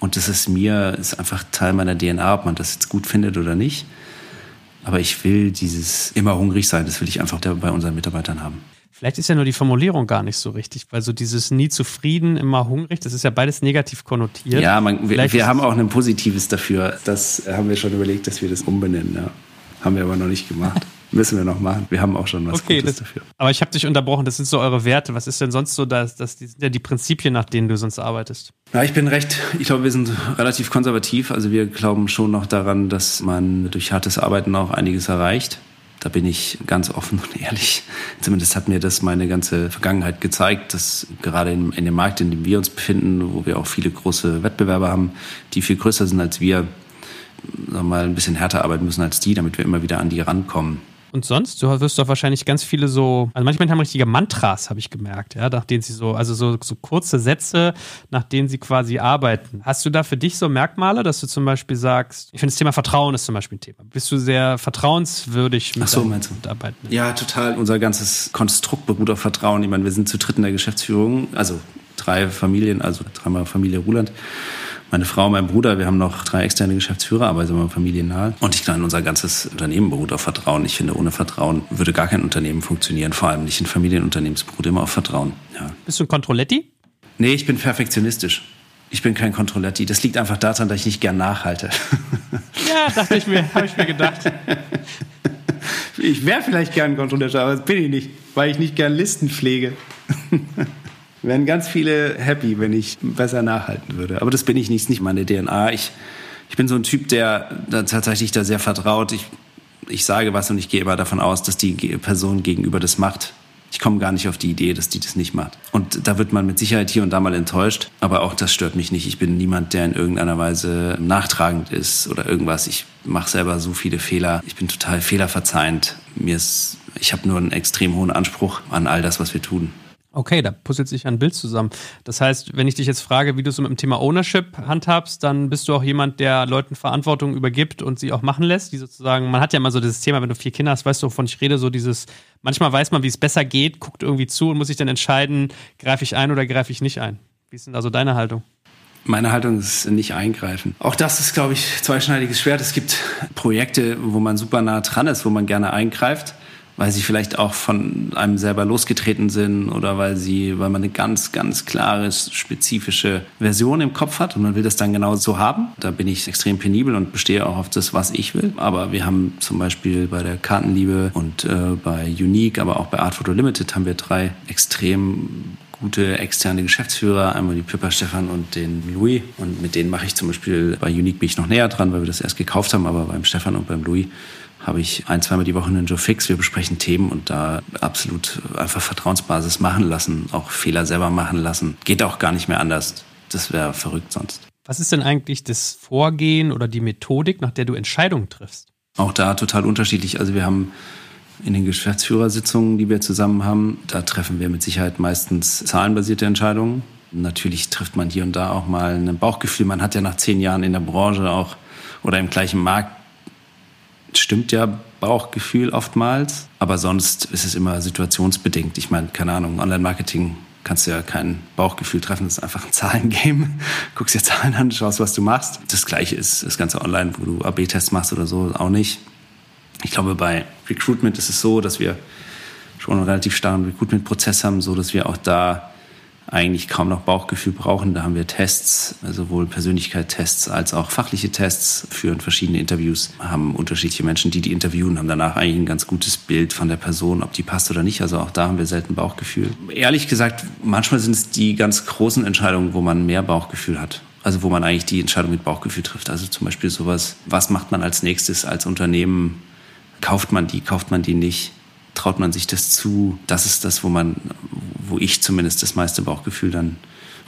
Und das ist mir, ist einfach Teil meiner DNA, ob man das jetzt gut findet oder nicht. Aber ich will dieses immer hungrig sein, das will ich einfach bei unseren Mitarbeitern haben. Vielleicht ist ja nur die Formulierung gar nicht so richtig, weil so dieses nie zufrieden, immer hungrig, das ist ja beides negativ konnotiert. Ja, man, wir, wir haben auch ein Positives dafür. Das haben wir schon überlegt, dass wir das umbenennen. Ja. Haben wir aber noch nicht gemacht. Müssen wir noch machen. Wir haben auch schon was okay, Gutes das, dafür. Aber ich habe dich unterbrochen, das sind so eure Werte. Was ist denn sonst so, das, das sind ja die Prinzipien, nach denen du sonst arbeitest? Ja, ich bin recht, ich glaube, wir sind relativ konservativ. Also wir glauben schon noch daran, dass man durch hartes Arbeiten auch einiges erreicht. Da bin ich ganz offen und ehrlich. Zumindest hat mir das meine ganze Vergangenheit gezeigt, dass gerade in, in dem Markt, in dem wir uns befinden, wo wir auch viele große Wettbewerber haben, die viel größer sind als wir, sagen wir mal ein bisschen härter arbeiten müssen als die, damit wir immer wieder an die rankommen. Und sonst? Du wirst doch wahrscheinlich ganz viele so, also manchmal haben richtige Mantras, habe ich gemerkt, ja, nach denen sie so, also so, so kurze Sätze, nach denen sie quasi arbeiten. Hast du da für dich so Merkmale, dass du zum Beispiel sagst, ich finde das Thema Vertrauen ist zum Beispiel ein Thema. Bist du sehr vertrauenswürdig mit Ach so, meinst du? Mitarbeitenden? Ja, total. Unser ganzes Konstrukt beruht auf Vertrauen. Ich meine, wir sind zu dritt in der Geschäftsführung, also drei Familien, also dreimal Familie Ruland meine Frau, mein Bruder, wir haben noch drei externe Geschäftsführer, aber sind wir familiennah. Und ich glaube, unser ganzes Unternehmen beruht auf Vertrauen. Ich finde, ohne Vertrauen würde gar kein Unternehmen funktionieren, vor allem nicht ein Familienunternehmen. Es beruht immer auf Vertrauen. Ja. Bist du ein Kontrolletti? Nee, ich bin perfektionistisch. Ich bin kein Kontrolletti. Das liegt einfach daran, dass ich nicht gern nachhalte. Ja, dachte ich mir, habe ich mir gedacht. Ich wäre vielleicht gern Kontrolletti, aber das bin ich nicht, weil ich nicht gern Listen pflege wären ganz viele happy, wenn ich besser nachhalten würde. Aber das bin ich nicht, nicht meine DNA. Ich, ich bin so ein Typ, der da tatsächlich da sehr vertraut. Ich, ich sage was und ich gehe immer davon aus, dass die Person gegenüber das macht. Ich komme gar nicht auf die Idee, dass die das nicht macht. Und da wird man mit Sicherheit hier und da mal enttäuscht. Aber auch das stört mich nicht. Ich bin niemand, der in irgendeiner Weise nachtragend ist oder irgendwas. Ich mache selber so viele Fehler. Ich bin total fehlerverzeihend. Mir ist, ich habe nur einen extrem hohen Anspruch an all das, was wir tun. Okay, da puzzelt sich ein Bild zusammen. Das heißt, wenn ich dich jetzt frage, wie du so mit dem Thema Ownership handhabst, dann bist du auch jemand, der Leuten Verantwortung übergibt und sie auch machen lässt. Die sozusagen, man hat ja immer so dieses Thema, wenn du vier Kinder hast, weißt du, wovon ich rede, so dieses, manchmal weiß man, wie es besser geht, guckt irgendwie zu und muss sich dann entscheiden, greife ich ein oder greife ich nicht ein. Wie ist denn also deine Haltung? Meine Haltung ist nicht eingreifen. Auch das ist, glaube ich, zweischneidiges Schwert. Es gibt Projekte, wo man super nah dran ist, wo man gerne eingreift weil sie vielleicht auch von einem selber losgetreten sind oder weil sie, weil man eine ganz, ganz klare, spezifische Version im Kopf hat und man will das dann genau so haben. Da bin ich extrem penibel und bestehe auch auf das, was ich will. Aber wir haben zum Beispiel bei der Kartenliebe und äh, bei Unique, aber auch bei Art Photo Limited haben wir drei extrem gute externe Geschäftsführer, einmal die Pippa Stefan und den Louis. Und mit denen mache ich zum Beispiel, bei Unique bin ich noch näher dran, weil wir das erst gekauft haben, aber beim Stefan und beim Louis habe ich ein, zweimal die Woche einen Joe Fix. Wir besprechen Themen und da absolut einfach Vertrauensbasis machen lassen, auch Fehler selber machen lassen. Geht auch gar nicht mehr anders. Das wäre verrückt sonst. Was ist denn eigentlich das Vorgehen oder die Methodik, nach der du Entscheidungen triffst? Auch da total unterschiedlich. Also wir haben in den Geschäftsführersitzungen, die wir zusammen haben, da treffen wir mit Sicherheit meistens zahlenbasierte Entscheidungen. Natürlich trifft man hier und da auch mal ein Bauchgefühl. Man hat ja nach zehn Jahren in der Branche auch oder im gleichen Markt stimmt ja Bauchgefühl oftmals, aber sonst ist es immer situationsbedingt. Ich meine, keine Ahnung, Online-Marketing kannst du ja kein Bauchgefühl treffen, das ist einfach ein Zahlengame. Guckst dir Zahlen an, schaust, was du machst. Das gleiche ist das Ganze online, wo du AB-Tests machst oder so, auch nicht. Ich glaube, bei Recruitment ist es so, dass wir schon einen relativ starken Recruitment-Prozess haben, so dass wir auch da eigentlich kaum noch Bauchgefühl brauchen. Da haben wir Tests, sowohl Persönlichkeitstests als auch fachliche Tests, führen verschiedene Interviews, haben unterschiedliche Menschen, die die interviewen, haben danach eigentlich ein ganz gutes Bild von der Person, ob die passt oder nicht. Also auch da haben wir selten Bauchgefühl. Ehrlich gesagt, manchmal sind es die ganz großen Entscheidungen, wo man mehr Bauchgefühl hat. Also wo man eigentlich die Entscheidung mit Bauchgefühl trifft. Also zum Beispiel sowas, was macht man als nächstes als Unternehmen? Kauft man die, kauft man die nicht? Traut man sich das zu? Das ist das, wo man, wo ich zumindest das meiste Bauchgefühl dann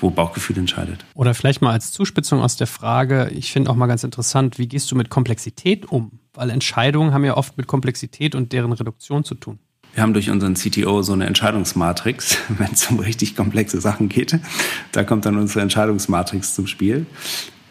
wo Bauchgefühl entscheidet. Oder vielleicht mal als Zuspitzung aus der Frage, ich finde auch mal ganz interessant, wie gehst du mit Komplexität um? Weil Entscheidungen haben ja oft mit Komplexität und deren Reduktion zu tun. Wir haben durch unseren CTO so eine Entscheidungsmatrix, wenn es um richtig komplexe Sachen geht. Da kommt dann unsere Entscheidungsmatrix zum Spiel.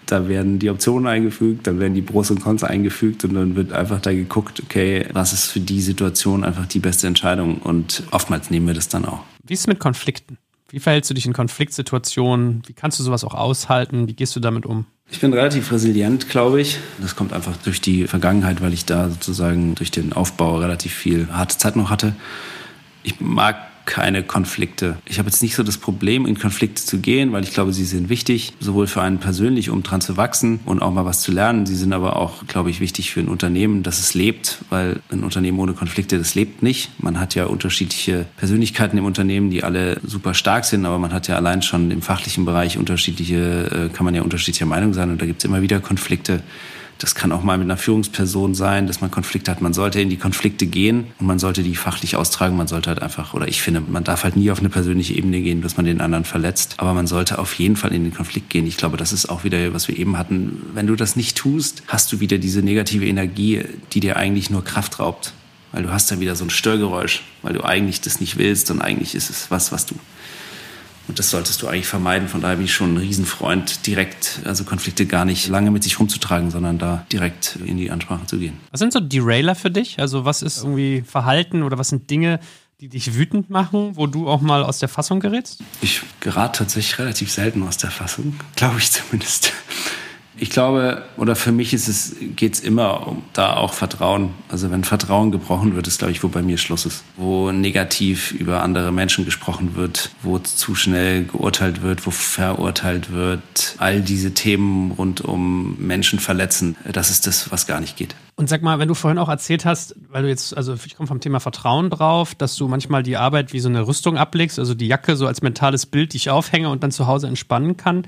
Da werden die Optionen eingefügt, dann werden die Pros und Cons eingefügt und dann wird einfach da geguckt, okay, was ist für die Situation einfach die beste Entscheidung und oftmals nehmen wir das dann auch. Wie ist es mit Konflikten? Wie verhältst du dich in Konfliktsituationen? Wie kannst du sowas auch aushalten? Wie gehst du damit um? Ich bin relativ resilient, glaube ich. Das kommt einfach durch die Vergangenheit, weil ich da sozusagen durch den Aufbau relativ viel harte Zeit noch hatte. Ich mag keine Konflikte. Ich habe jetzt nicht so das Problem, in Konflikte zu gehen, weil ich glaube, sie sind wichtig, sowohl für einen persönlich, um dran zu wachsen und auch mal was zu lernen. Sie sind aber auch, glaube ich, wichtig für ein Unternehmen, dass es lebt, weil ein Unternehmen ohne Konflikte, das lebt nicht. Man hat ja unterschiedliche Persönlichkeiten im Unternehmen, die alle super stark sind, aber man hat ja allein schon im fachlichen Bereich unterschiedliche, äh, kann man ja unterschiedlicher Meinung sein und da gibt es immer wieder Konflikte. Das kann auch mal mit einer Führungsperson sein, dass man Konflikte hat. Man sollte in die Konflikte gehen und man sollte die fachlich austragen. Man sollte halt einfach, oder ich finde, man darf halt nie auf eine persönliche Ebene gehen, dass man den anderen verletzt. Aber man sollte auf jeden Fall in den Konflikt gehen. Ich glaube, das ist auch wieder, was wir eben hatten. Wenn du das nicht tust, hast du wieder diese negative Energie, die dir eigentlich nur Kraft raubt. Weil du hast dann wieder so ein Störgeräusch, weil du eigentlich das nicht willst und eigentlich ist es was, was du und das solltest du eigentlich vermeiden. Von daher bin ich schon ein Riesenfreund, direkt, also Konflikte gar nicht lange mit sich rumzutragen, sondern da direkt in die Ansprache zu gehen. Was sind so Derailer für dich? Also was ist irgendwie Verhalten oder was sind Dinge, die dich wütend machen, wo du auch mal aus der Fassung gerätst? Ich gerate tatsächlich relativ selten aus der Fassung, glaube ich zumindest. Ich glaube, oder für mich geht es immer um da auch Vertrauen. Also wenn Vertrauen gebrochen wird, ist, glaube ich, wo bei mir Schluss ist. Wo negativ über andere Menschen gesprochen wird, wo zu schnell geurteilt wird, wo verurteilt wird. All diese Themen rund um Menschen verletzen, das ist das, was gar nicht geht. Und sag mal, wenn du vorhin auch erzählt hast, weil du jetzt, also ich komme vom Thema Vertrauen drauf, dass du manchmal die Arbeit wie so eine Rüstung ablegst, also die Jacke so als mentales Bild, die ich aufhänge und dann zu Hause entspannen kann.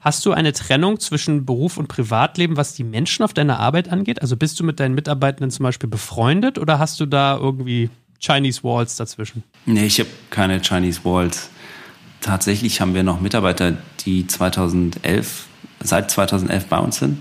Hast du eine Trennung zwischen Beruf und Privatleben, was die Menschen auf deiner Arbeit angeht? Also bist du mit deinen Mitarbeitenden zum Beispiel befreundet oder hast du da irgendwie Chinese Walls dazwischen? Nee, ich habe keine Chinese Walls. Tatsächlich haben wir noch Mitarbeiter, die 2011, seit 2011 bei uns sind.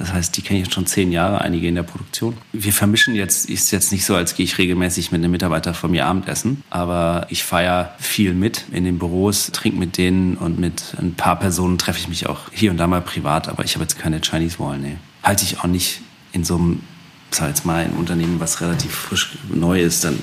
Das heißt, die kenne ich schon zehn Jahre, einige in der Produktion. Wir vermischen jetzt, ist jetzt nicht so, als gehe ich regelmäßig mit einem Mitarbeiter von mir Abendessen, aber ich feiere viel mit in den Büros, trinke mit denen und mit ein paar Personen treffe ich mich auch hier und da mal privat, aber ich habe jetzt keine Chinese Wall, nee. Halte ich auch nicht in so einem sag jetzt mal, ein Unternehmen, was relativ frisch neu ist, dann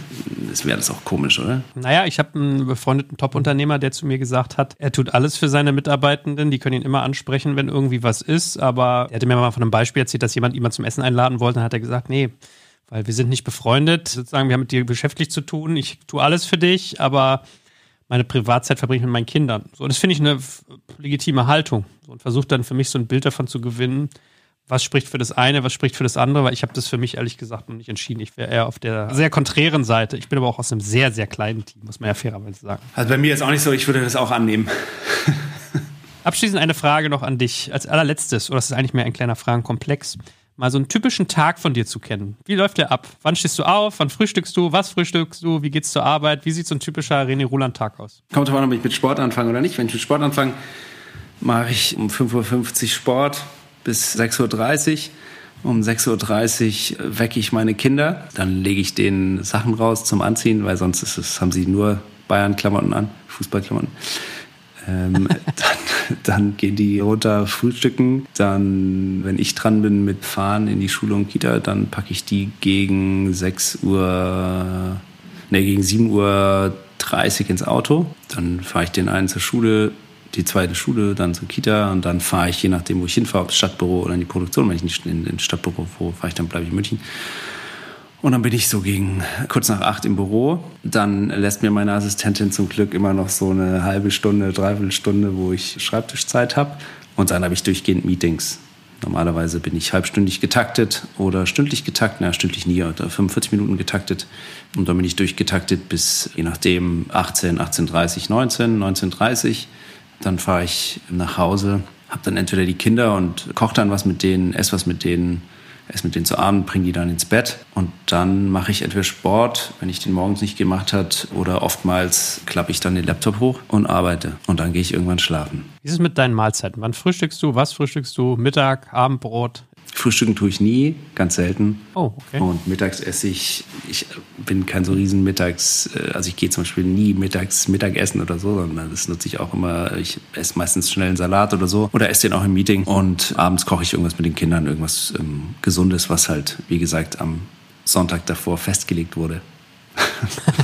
wäre das auch komisch, oder? Naja, ich habe einen befreundeten Top-Unternehmer, der zu mir gesagt hat, er tut alles für seine Mitarbeitenden, die können ihn immer ansprechen, wenn irgendwie was ist, aber er hatte mir mal von einem Beispiel erzählt, dass jemand mal zum Essen einladen wollte, dann hat er gesagt, nee, weil wir sind nicht befreundet, sozusagen, wir haben mit dir beschäftigt zu tun, ich tue alles für dich, aber meine Privatzeit verbringe ich mit meinen Kindern. So, das finde ich eine legitime Haltung und versuche dann für mich so ein Bild davon zu gewinnen, was spricht für das eine, was spricht für das andere, weil ich habe das für mich ehrlich gesagt noch nicht entschieden. Ich wäre eher auf der sehr konträren Seite. Ich bin aber auch aus einem sehr, sehr kleinen Team, muss man ja fairerweise sagen. Also bei mir ist auch nicht so, ich würde das auch annehmen. Abschließend eine Frage noch an dich. Als allerletztes, oder das ist eigentlich mehr ein kleiner Fragenkomplex, mal so einen typischen Tag von dir zu kennen. Wie läuft der ab? Wann stehst du auf? Wann frühstückst du? Was frühstückst du? Wie geht's zur Arbeit? Wie sieht so ein typischer René Ruland-Tag aus? Kommt drauf an, ob ich mit Sport anfange oder nicht. Wenn ich mit Sport anfange, mache ich um 5.50 Uhr Sport bis 6.30 Uhr. Um 6.30 Uhr wecke ich meine Kinder. Dann lege ich denen Sachen raus zum Anziehen, weil sonst ist es, haben sie nur Bayern-Klamotten an, Fußballklamotten. Ähm, dann, dann gehen die runter frühstücken. Dann, wenn ich dran bin mit Fahren in die Schule und Kita, dann packe ich die gegen 6 Uhr, ne, gegen 7 Uhr 30 ins Auto. Dann fahre ich den einen zur Schule, die zweite Schule, dann zur Kita und dann fahre ich, je nachdem, wo ich hinfahre, ob Stadtbüro oder in die Produktion. Wenn ich nicht in, in Stadtbüro fahre, ich dann bleibe ich in München. Und dann bin ich so gegen kurz nach acht im Büro. Dann lässt mir meine Assistentin zum Glück immer noch so eine halbe Stunde, dreiviertel Stunde, wo ich Schreibtischzeit habe. Und dann habe ich durchgehend Meetings. Normalerweise bin ich halbstündig getaktet oder stündlich getaktet, na, stündlich nie, oder 45 Minuten getaktet. Und dann bin ich durchgetaktet bis, je nachdem, 18, 18.30, 19, 19.30 dann fahre ich nach Hause, habe dann entweder die Kinder und koche dann was mit denen, esse was mit denen, esse mit denen zu Abend, bringe die dann ins Bett und dann mache ich entweder Sport, wenn ich den morgens nicht gemacht hat, oder oftmals klappe ich dann den Laptop hoch und arbeite und dann gehe ich irgendwann schlafen. Wie ist es mit deinen Mahlzeiten? Wann frühstückst du? Was frühstückst du? Mittag, Abendbrot? Frühstücken tue ich nie, ganz selten. Oh, okay. Und mittags esse ich, ich bin kein so riesen Mittags, äh, also ich gehe zum Beispiel nie mittags Mittagessen oder so, sondern das nutze ich auch immer, ich esse meistens schnell einen Salat oder so oder esse den auch im Meeting und abends koche ich irgendwas mit den Kindern, irgendwas ähm, Gesundes, was halt, wie gesagt, am Sonntag davor festgelegt wurde.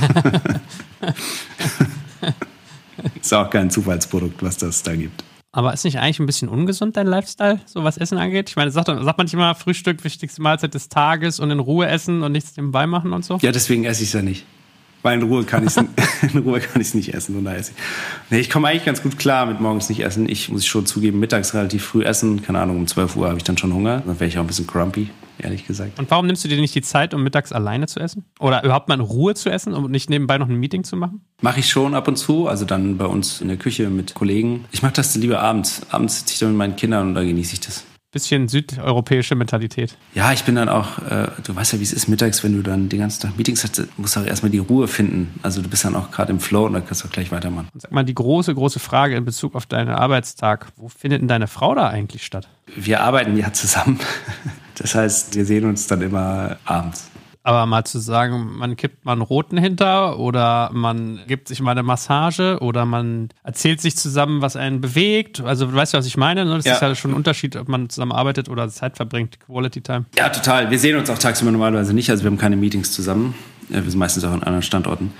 Ist auch kein Zufallsprodukt, was das da gibt. Aber ist nicht eigentlich ein bisschen ungesund dein Lifestyle, so was Essen angeht? Ich meine, sagt, sagt man nicht immer Frühstück, wichtigste Mahlzeit des Tages und in Ruhe essen und nichts nebenbei machen und so? Ja, deswegen esse ich es ja nicht. Weil in Ruhe kann ich in Ruhe kann ich nicht essen. Und da esse ich. Nee, ich komme eigentlich ganz gut klar mit morgens nicht essen. Ich muss schon zugeben, mittags relativ früh essen. Keine Ahnung, um 12 Uhr habe ich dann schon Hunger. Dann wäre ich auch ein bisschen grumpy, ehrlich gesagt. Und warum nimmst du dir nicht die Zeit, um mittags alleine zu essen? Oder überhaupt mal in Ruhe zu essen und nicht nebenbei noch ein Meeting zu machen? Mache ich schon ab und zu. Also dann bei uns in der Küche mit Kollegen. Ich mache das lieber abends. Abends sitze ich dann mit meinen Kindern und da genieße ich das. Bisschen südeuropäische Mentalität. Ja, ich bin dann auch, äh, du weißt ja, wie es ist mittags, wenn du dann den ganzen Tag Meetings hast, musst du auch erstmal die Ruhe finden. Also du bist dann auch gerade im Flow und dann kannst du auch gleich weitermachen. Und sag mal, die große, große Frage in Bezug auf deinen Arbeitstag. Wo findet denn deine Frau da eigentlich statt? Wir arbeiten ja zusammen. Das heißt, wir sehen uns dann immer abends. Aber mal zu sagen, man kippt mal einen roten hinter oder man gibt sich mal eine Massage oder man erzählt sich zusammen, was einen bewegt. Also weißt du, was ich meine? ne? Das Ja. ist ja schon ein Unterschied, ob man zusammen arbeitet oder Zeit verbringt, Quality Time. Ja, total. Wir sehen uns auch tagsüber normalerweise nicht. Also wir haben keine Meetings zusammen. Wir sind meistens auch an anderen Standorten.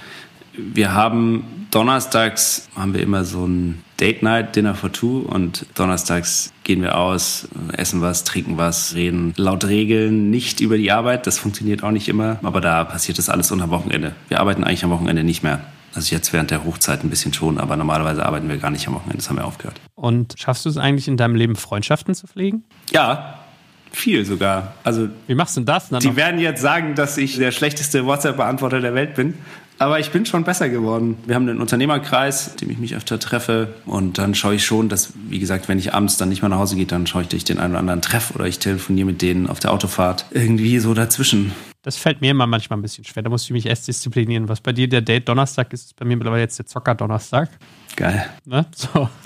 Wir haben donnerstags haben wir immer so ein Date Night Dinner for Two und donnerstags gehen wir aus, essen was, trinken was, reden laut Regeln nicht über die Arbeit. Das funktioniert auch nicht immer, aber da passiert das alles unter Wochenende. Wir arbeiten eigentlich am Wochenende nicht mehr. Also jetzt während der Hochzeit ein bisschen schon, aber normalerweise arbeiten wir gar nicht am Wochenende. Das haben wir aufgehört. Und schaffst du es eigentlich in deinem Leben, Freundschaften zu pflegen? Ja, viel sogar. Also Wie machst du denn das? Dann Die noch? werden jetzt sagen, dass ich der schlechteste WhatsApp-Beantworter der Welt bin. Aber ich bin schon besser geworden. Wir haben einen Unternehmerkreis, in dem ich mich öfter treffe. Und dann schaue ich schon, dass, wie gesagt, wenn ich abends dann nicht mehr nach Hause gehe, dann schaue ich, dass ich den einen oder anderen treffe oder ich telefoniere mit denen auf der Autofahrt. Irgendwie so dazwischen. Das fällt mir immer manchmal ein bisschen schwer. Da muss ich mich erst disziplinieren. Was bei dir der Date Donnerstag ist, ist bei mir mittlerweile jetzt der Zocker Donnerstag. Geil. Ne? So.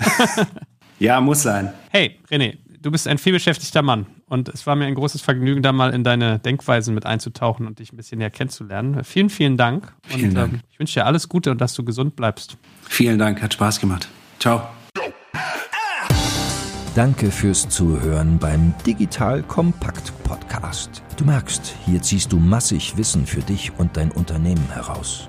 Ja, muss sein. Hey, René, du bist ein vielbeschäftigter Mann. Und es war mir ein großes Vergnügen, da mal in deine Denkweisen mit einzutauchen und dich ein bisschen näher kennenzulernen. Vielen, vielen Dank. Vielen und Dank. Ähm, ich wünsche dir alles Gute und dass du gesund bleibst. Vielen Dank, hat Spaß gemacht. Ciao. Danke fürs Zuhören beim Digital Kompakt Podcast. Du merkst, hier ziehst du massig Wissen für dich und dein Unternehmen heraus.